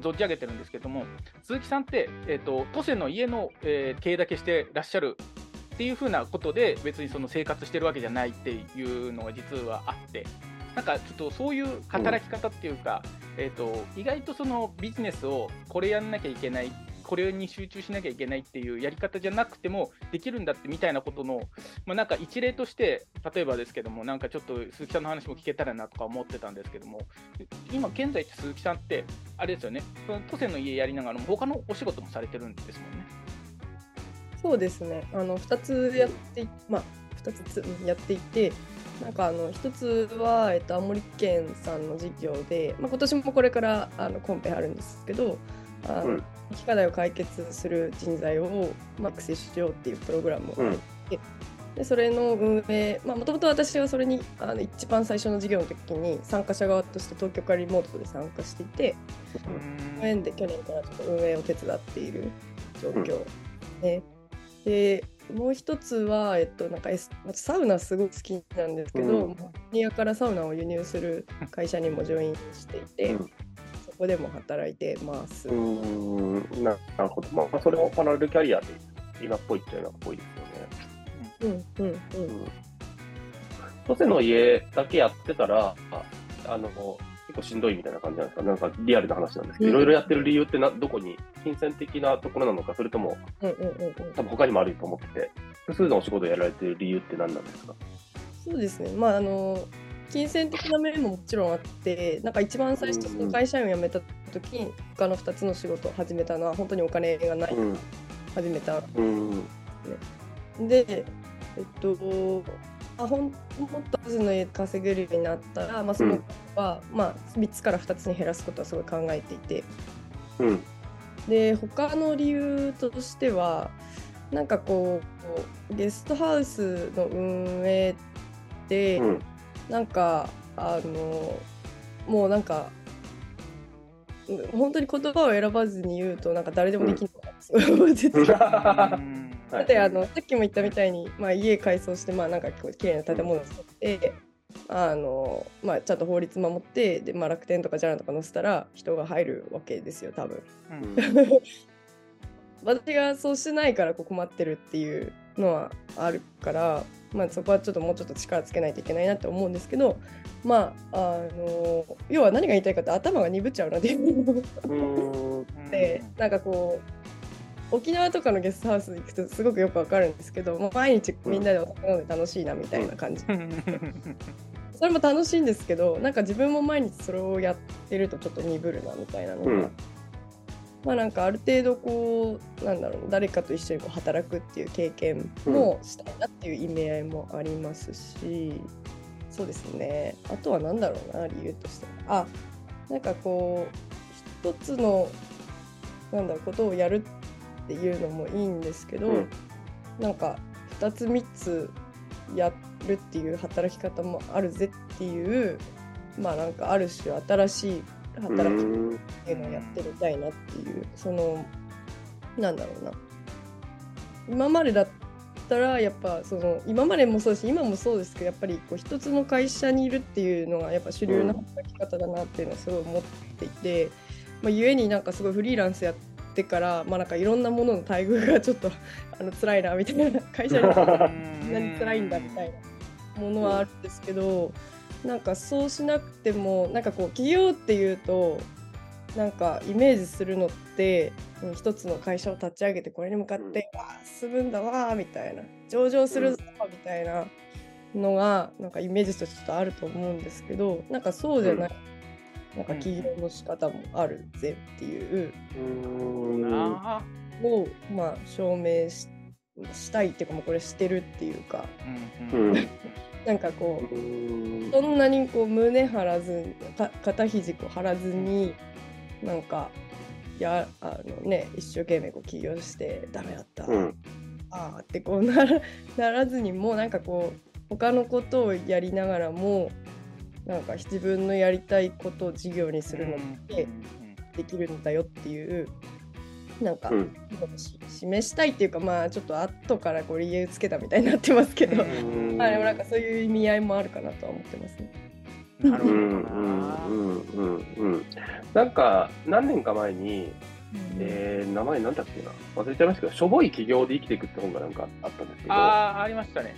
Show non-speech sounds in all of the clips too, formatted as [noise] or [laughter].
存じ上げてるんですけども、鈴木さんって、えーと、都政の家の、えー、経営だけしてらっしゃるっていうふうなことで、別にその生活してるわけじゃないっていうのが実はあって、なんかちょっとそういう働き方っていうか、うん、えーと、意外とそのビジネスをこれやんなきゃいけないこれに集中しなきゃいけないっていうやり方じゃなくてもできるんだってみたいなことの、まあ、なんか一例として例えばですけどもなんかちょっと鈴木さんの話も聞けたらなとか思ってたんですけども今現在って鈴木さんってあれですよね都政の家やりながらも他のお仕事もされてるんですもんね。そうですねあの2つやってまあ2つやっていてなんかあの一つは、えっと、青森県さんの事業で、まあ、今年もこれからあのコンペあるんですけどあの、うん、課題を解決する人材を、まあ、育成しようっていうプログラムをあって、うん、でそれの運営もともと私はそれにあの一番最初の授業の時に参加者側として東京からリモートで参加していて、うん、縁で去年からちょっと運営を手伝っている状況ね。でもう一つは、えっと、なんかサウナすごく好きなんですけど、うん、ニアからサウナを輸入する会社にもジョインしていて、うん、そこでも働いてます。うんなるほど、まあ、それもパラレルキャリアで今っぽいっちゃ今っぽいですよね。うんうんうん。都政の家だけやってたら、あの結構しんどいみたいな感じなんですか、なんかリアルな話なんですけど、いろいろやってる理由ってなどこに、金銭的なところなのか、それとも、うんうんうんうん、多分他にもあると思ってて、複数のお仕事をやられてる理由って何なんですか？そうですね、まああの金銭的な面ももちろんあって、なんか一番最初、の会社員を辞めた時に、他の2つの仕事を始めたのは、本当にお金がない、うん、始めた、うで、えっと、あほんもっと数の家稼げるようになったら、まあ、そのは、うん、まあ、3つから2つに減らすことはすごい考えていて、うん、で他の理由としてはなんかこうゲストハウスの運営って、うん、なんかあのもうなんか本当に言葉を選ばずに言うとなんか誰でもできるのかなって思ってて。だってあのさっきも言ったみたいに、まあ、家改装してまあなんか綺麗な建物を作って、あのまあ、ちゃんと法律守ってで、まあ、楽天とかジャラとか載せたら人が入るわけですよ多分。うん、[laughs] 私がそうしないからこう困ってるっていうのはあるから、まあ、そこはちょっともうちょっと力つけないといけないなって思うんですけどまああの要は何が言いたいかって頭が鈍っちゃうので。[laughs] でなんかこう沖縄とかのゲストハウス行くとすごくよくわかるんですけど毎日みんなでお酒飲んで楽しいなみたいな感じ、うん、それも楽しいん。ですけどなん。か自分も毎日それをやってるとちょっと鈍るなみたいなのが、うん、まあなんかある程度こうなんだろう誰かと一緒にこう働くっていう経験もしたいなっていう意味合いもありますし、そうですね。あとは何だろうな理由として。あなんかこう一つのなんだろうことをやるっていうのもいいんですけど、うん、なんか2つ3つやるっていう働き方もあるぜっていうまあなんかある種新しい働きっていうのをやってみたいなっていうそのなんだろうな。今までだったらやっぱその今までもそうです。し今もそうですけどやっぱりこう一つの会社にいるっていうのがやっぱ主流な働き方だなっていうのはすごい思っていて、まあ、故になんかすごいフリーランスやってから、まあ、なんかいろんなものの待遇がちょっと [laughs] あの辛いなみたいな会社にこん。なに辛いんだみたいなものはあるんですけどなんかそうしなくてもなんかこう企業っていうとなんかイメージするのって一つの会社を立ち上げてこれに向かって「わあ進むんだわ」みたいな。上場するぞみたいなのがなんかイメージとしてちょっとあると思うんですけどなんかそうじゃない。なんか起業の仕方もあるぜっていう。のを、まあ、証明ししたいっていうかもうこれしてるっていうか、うんなんかこうそんなにこう胸張らず肩肘こう張らずになんかやあのね一生懸命こう起業してダメだった、うん、ああってこうなら [laughs] ならずにもうなんかこう他のことをやりながらもなんか自分のやりたいことを事業にするのってできるんだよっていうなんか、うん、示したいっていうかまあちょっと後からこう理由つけたみたいになってますけど、ま [laughs] あでもなんかそういう意味合いもあるかなとは思ってますね。なるほどうんうんうんうんうん。なんか、何年か前に、えー、名前なんだっけな？忘れちゃいましたけど、しょぼい企業で生きていくって本がなんかあったんですけど、はああ、ありましたね。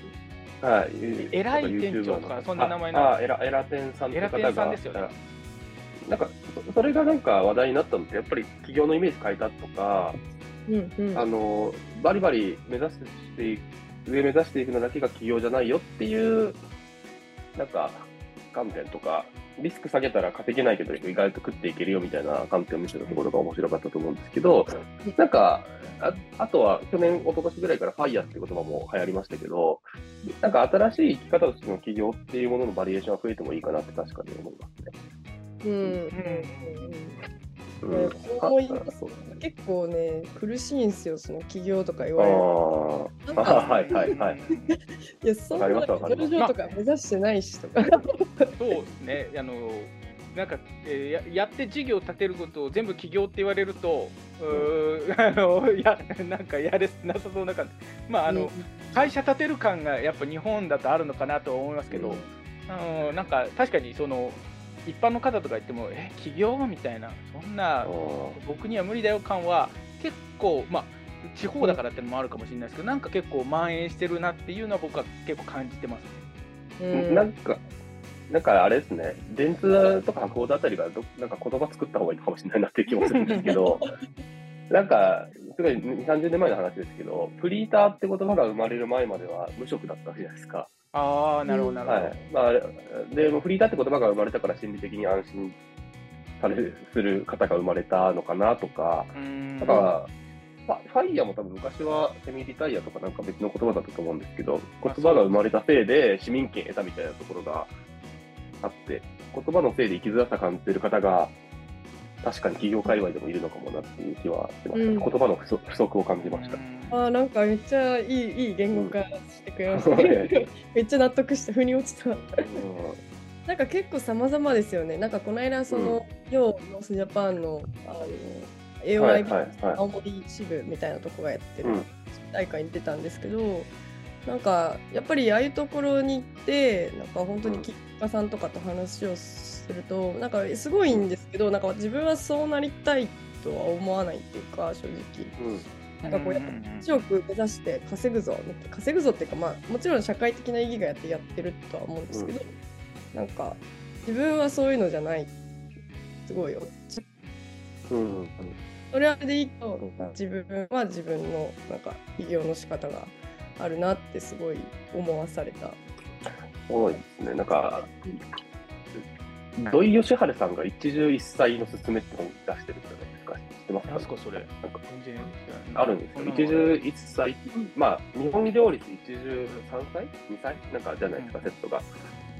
い。偉い店長とかそんな名前の？ああ、えら、えら店さんって方がですよね。なんか、そそれがなんか話題になったのって、やっぱり企業のイメージ変えたとか、うんうんあの、バリバリ目指していく、上目指していくのだけが企業じゃないよっていう、なんか、観点とか、リスク下げたら稼げないけど、意外と食っていけるよみたいな観点を見せたところが面白かったと思うんですけど、なんか、ああとは去年、一昨年ぐらいからファイヤーっていう言葉も流行りましたけど、なんか新しい生き方としての起業っていうもののバリエーションが増えてもいいかなって確かに思いますね。うん。うん。うん。うん。結構ね苦しいん。ですよその起業とか言われるーなん。かあ、はいはいはい。いやそん。な上場とか目指してないしとかそうですね。あのなん。か、えーややって事業を立てることを全部起業って言われると、うーあのやなん。かやれなさそうな感じ。まああの、会社立てる感がやっぱ日本だとあるのかなと思いますけど、あのなん。か確かにその一般の方とか言っても、え、起業？みたいな、そんな僕には無理だよ感は。結構、まあ、地方だからってのもあるかもしれないですけど、なんか結構蔓延してるなっていうのは僕は結構感じてます。ね。うん。なんか、なんかあれですね、電通とか博報堂あたりがどなんか言葉作った方がいいかもしれないなっていう気もするんですけど、[laughs] なんか、すごい2、30年前の話ですけど、フリーターって言葉が生まれる前までは無職だったわけじゃないですか。ああ、なるほど、なるほど。はい。まああれ、で、もうフリーターって言葉が生まれたから心理的に安心されする方が生まれたのかなとか、だから、ファイヤーも多分昔はセミリタイヤとかなんか別の言葉だったと思うんですけど、言葉が生まれたせいで市民権得たみたいなところがあって、言葉のせいで生きづらさ感じてる方が、確かに企業界隈でもいるのかもなっていう気はしました。うん言葉の不足不足を感じました。あーなんかめっちゃいいいい言語化してくれました。[laughs] ね。めっちゃ納得して腑に落ちた。なんか結構様々ですよね。なんかこの間その、ヨーノースジャパンのあのはい AOI 青森支部みたいなとこがやってるうん。大会に出たんですけど、なんかやっぱりああいうところに行ってなんか本当に企業家さんとかと話をするとなんかすごいんですけどなんか自分はそうなりたいとは思わないっていうか正直。うんなんかこうやっぱ1億目指して稼ぐぞ稼ぐぞっていうかまあもちろん社会的な意義がやってやってるとは思うんですけど、なんか自分はそういうのじゃないすごいよ。うんそれはでいいと自分は自分のなんか起業の仕方があるなってすごい思わされた。多いですね。なんか、土井善晴さんが一汁一菜のすすめって本出してるじゃないですか。知ってます？かなか、それ。なんかあるんですよ。一汁一菜。まあ、日本料理って一汁三菜？二菜？なんかじゃないですか、セットが。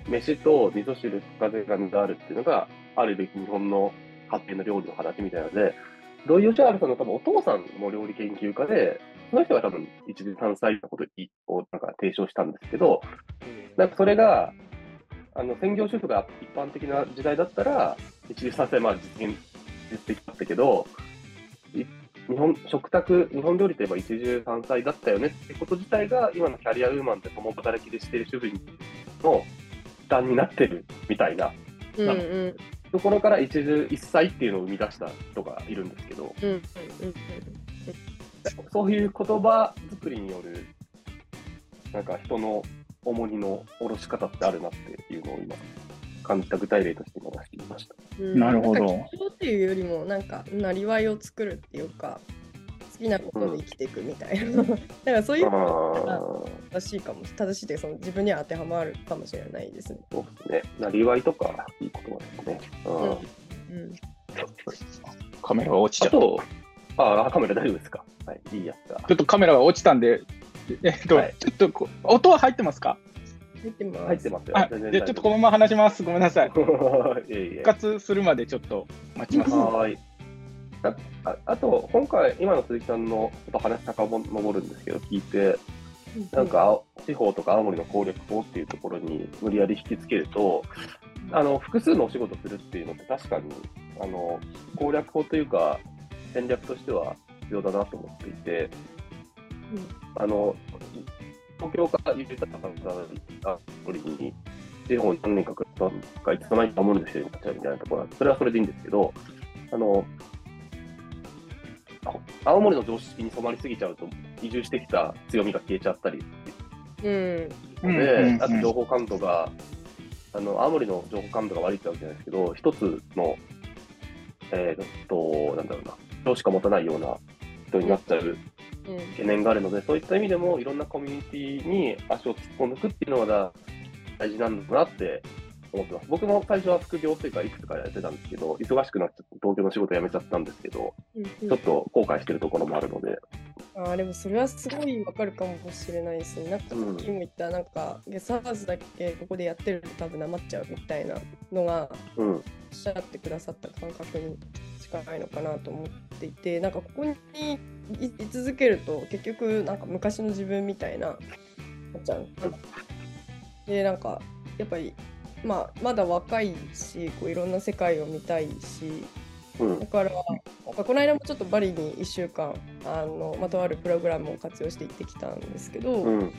飯と味噌汁、風があるっていうのが、あるべき日本の家庭の料理の形みたいなので、土井善晴さんの多分お父さんも料理研究家で、その人が多分一汁三菜のことをなんか提唱したんですけど、なんかそれが、あの専業主婦が一般的な時代だったら、一汁三菜まあ実現実的だったけど、い日本食卓、日本料理といえば一汁三菜だったよねってこと自体が、今のキャリアウーマンで共働きでしている主婦の負担になってるみたいな。うんうん。うんところから一汁一菜っていうのを生み出した人がいるんですけど、うん。そういう言葉作りによる、なんか人の重荷の下ろし方ってあるなっていうのを今、感じた具体例として今出してみました。うんなるほどっていうよりもなんかなりわいを作るっていうか好きなことで生きていくみたいな、だからそういうあのがー正しいかも正しいというかその自分には当てはまるかもしれないですね。そうですね。なりわいとか、いい言葉ですね。うんうんうんカメラが落ちちゃった。あと、あ、カメラ大丈夫ですか？はい、いいやつが。ちょっとカメラが落ちたんで、えっと、はいちょっと音は入ってますか？入ってます。入ってますよ。じゃあちょっとこのまま話します。ごめんなさい。[laughs] いえいえ復。活するまでちょっと待ちます。はーい。あああと、今回、今の鈴木さんのちょっと話遡るんですけど、聞いて、なんか、青地方とか青森の攻略法っていうところに無理やり引きつけると、あの、複数のお仕事するっていうのって確かに、あの、攻略法というか、戦略としては必要だなと思っていて、あの、東京から言った方が、青森に、地方に何年か来たか、いつの間にか守る人になっちゃうみたいなところは、それはそれでいいんですけど、あの、青森の常識に染まりすぎちゃうと、移住してきた強みが消えちゃったり。うん。で、あと情報感度が、あの、青森の情報感度が悪いってわけじゃないですけど、一つの、えー、っと、なんだろうな、人しか持たないような人になっちゃう懸念があるので、うん。そういった意味でも、いろん。なコミュニティに足を突っ込ん。でいくっていうのが大事なん。だなって思ってます。僕も最初は副業というか、いくつかやってたん。ですけど、忙しくなっちゃって、東京の仕事辞めちゃったん。ですけど、うん。うん、ちょっと後悔してるところもあるので。あでもそれはすごいわかるかもしれないですね。なん。かさっきも言った、なん。か、ゲストハウスだけここでやってると多分なまっちゃうみたいなのが、うん、おっしゃってくださった感覚に近いのかなと思っていて、なん。かここに居続けると結局なんか昔の自分みたいななっちゃう。で、なんかやっぱりまあ、まだ若いしこういろんな世界を見たいし、うん、だからなんかこの間もちょっとバリに1週間あの、まとあるプログラムを活用して行ってきたんですけど、うん、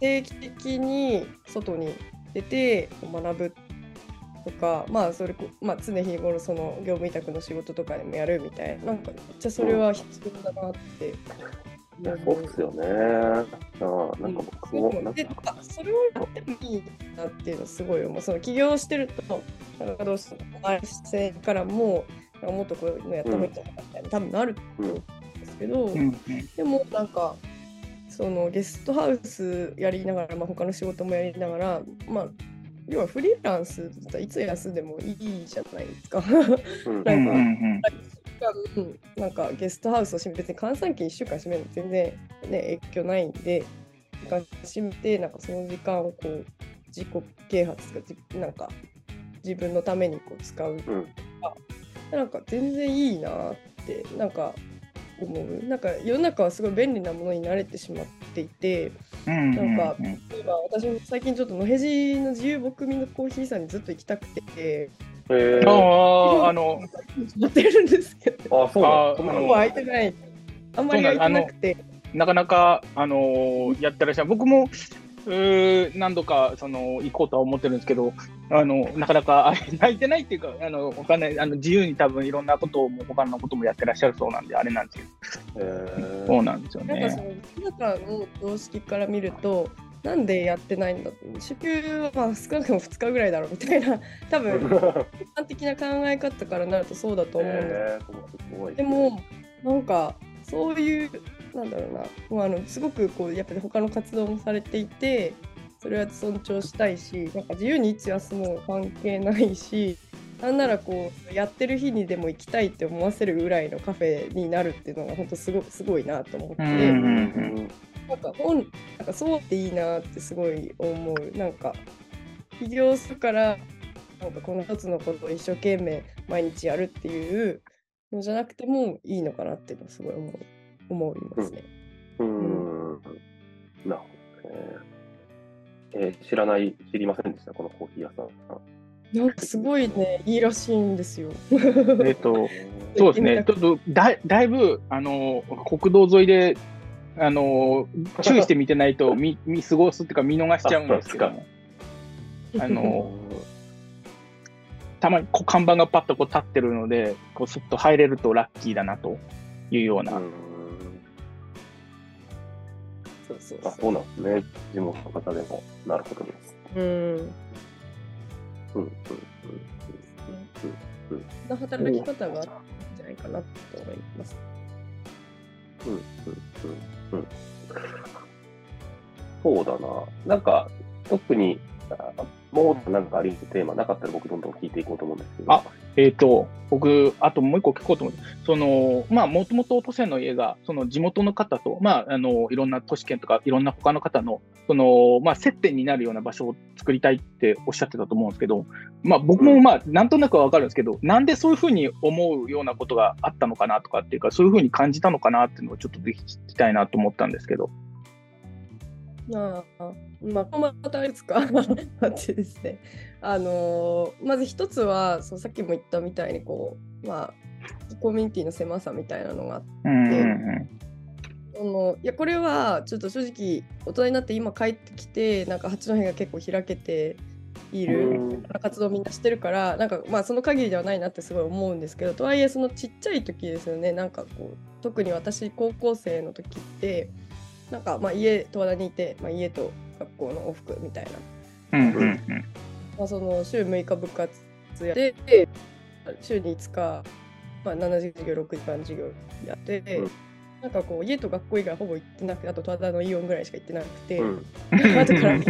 定期的に外に出て学ぶとか、まあそれまあ、常日頃その業務委託の仕事とかでもやるみたいななんかめっちゃそれは必要だなってそうですよね。あなんか僕も、なんかそれをやってもいいなっていうのすごい思う。その起業してると、なんかどうしても、周りからも、もっとこういうのやった方がいいんじゃないかみたいな、多分なると思うんですけど、うん、でもなんか、そのゲストハウスやりながら、まあ、他の仕事もやりながら、まあ、要はフリーランスだったらいつ休んでもいいじゃないですか。なんか、うん間なんかゲストハウスを閉め別に閑散期1週間閉めるの全然、ね、影響ないんで閉めてなんかその時間をこう自己啓発とかなんか自分のためにこう使う。とか、うん、なんか全然いいなってなんか思う。なんか世の中はすごい便利なものに慣れてしまっていて、うんなんか例えば私も最近ちょっと野辺地の自由牧民のコーヒーさんにずっと行きたくて。えー、ああ、あの、持ってるんですけど。あそうなの。もう空いてない。あんまり空いてなくて。なかなか、あのー、やってらっしゃる。僕も、う何度かその行こうとは思ってるんですけど、あのなかなか空いてないっていうか、あの他ねあの自由に多分いろんなことも他のこともやってらっしゃるそうなんで、あれなんですけど、えー、そうなんですよね。なんかその中の常識から見ると、なんでやってないんだ週休はまあ少なくとも2日ぐらいだろうみたいな [laughs] 多分一般的な考え方からなるとそうだと思うんです、えー、でもなんかそういうなんだろうなもうあのすごくこうやっぱり他の活動もされていてそれは尊重したいしなんか自由にいつ休もう関係ないしなんならこうやってる日にでも行きたいって思わせるぐらいのカフェになるっていうのが本当すごすごいなと思って。なんか本なんかそうっていいなってすごい思うなんか起業するからなんかこの一つのことを一生懸命毎日やるっていうのじゃなくてもいいのかなっていうのはすごい思う思いますね。うん、うん、なるほどね。えー、知らない、知りません。でした、このコーヒー屋さん。なんかすごいね、いいらしいんですよ。えっと、[laughs] そうですね、ちょっとだだいぶあの国道沿いであの [laughs] 注意して見てないと見見過ごすっていうか見逃しちゃうんですけども、あのたまにこう看板がパッとこう立ってるので、こうすっと入れるとラッキーだなというような。うそうそうあそうなんですね。地元の方でも、なるほどです。うん。うんうんうんうん。働き方があるんじゃないかなと思います。うんうんうん。そうだな。なんか、特に、もうなんかありテーマなかったら僕どんどん聞いていこうと思うんですけど。あ、えっ、ー、と、僕、あともう一個聞こうと思う。その、まあ、もともと都政の家が、その地元の方と、まあ、あの、いろんな都市圏とか、いろんな他の方の、その、まあ、接点になるような場所を作りたいっておっしゃってたと思うんですけど、まあ、僕もまあ、なんとなくはわかるんですけど、なんでそういうふうに思うようなことがあったのかなとかっていうか、そういうふうに感じたのかなっていうのをちょっとぜひ聞きたいなと思ったんですけど。ああ、まあ、またいくつか？[laughs] あってですね。あのー、まず一つはそうさっきも言ったみたいにこう、まあ、コミュニティの狭さみたいなのがあって、そのいやこれはちょっと正直大人になって今帰ってきてなんか八戸が結構開けている活動をみんなしてるからなんかまあその限りではないなってすごい思うんですけどとはいえそのちっちゃい時ですよね。なんかこう特に私高校生の時ってなんかまあ家十和田にいて、まあ、家と学校の往復みたいな、うんうんうん。まあ、その週6日部活やって週に5日、まあ、7時授業6時間授業やって。うんなんかこう家と学校以外ほぼ行ってなくてあと十和田のイオンぐらいしか行ってなくて、うん、後から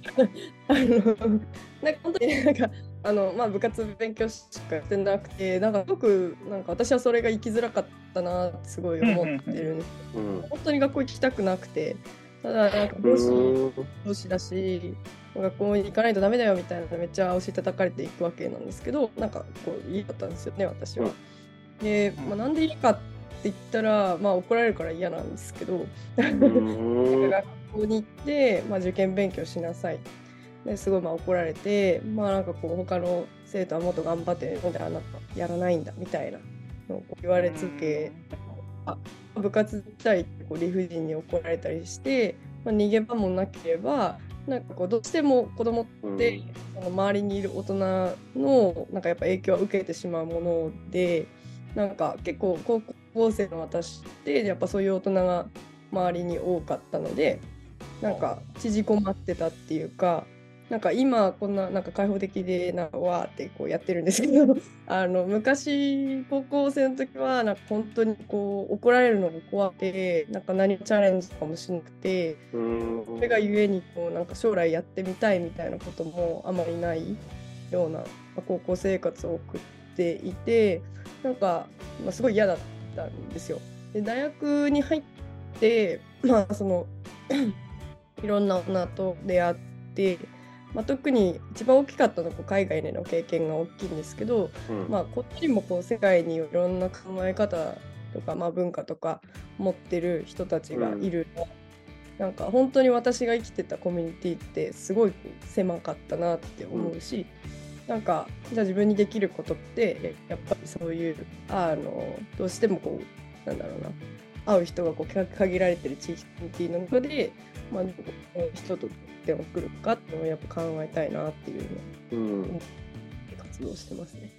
[laughs] あのなんか本当になんかあの、まあ、部活勉強しかやってなくてなんかすごくなんか私はそれが生きづらかったなってすごい思ってるんですけど、うん、本当に学校行きたくなくてただなんか上司上司だし学校に行かないとダメだよみたいなめっちゃ押し叩かれていくわけなんですけどなんかこう嫌だったんですよね私は。で、まあ、なんでいいかって言ったら、まあ、怒られるから嫌なんですけど学校に行って、まあ、受験勉強しなさい。ですごいまあ怒られてまあなんかこう他の生徒はもっと頑張ってのであなたやらないんだみたいなのを言われつけあ部活自体こう理不尽に怒られたりして、まあ、逃げ場もなければなんかこうどうしても子供ってその周りにいる大人のなんかやっぱ影響を受けてしまうものでなんか結構高校生の私ってやっぱそういう大人が周りに多かったのでなんか縮こまってたっていうかなんか今こんななんか開放的でなわーってこうやってるんですけど [laughs] あの昔高校生の時はなんか本当にこう怒られるのが怖くてなんか何チャレンジとかもしなくてそれがゆえにこうなんか将来やってみたいみたいなこともあまりないような高校生活を送っていてなんか、まあ、すごい嫌だったんですよ。で大学に入ってまあその [clears throat] いろんな女と出会って。まあ、特に一番大きかったのは海外での経験が大きいんですけど、うん、まあ、こっちにもこう世界にいろんな考え方とか、まあ、文化とか持ってる人たちがいる、うん、なんか本当に私が生きてたコミュニティってすごい狭かったなって思うし、うん、なんかじゃあ自分にできることってやっぱりそういうあのどうしてもこうなんだろうな会う人がこう限られてる地域の中で、まあ、人と点を送るかっていうのをやっぱ考えたいなっていうのを、うん、活動してますね。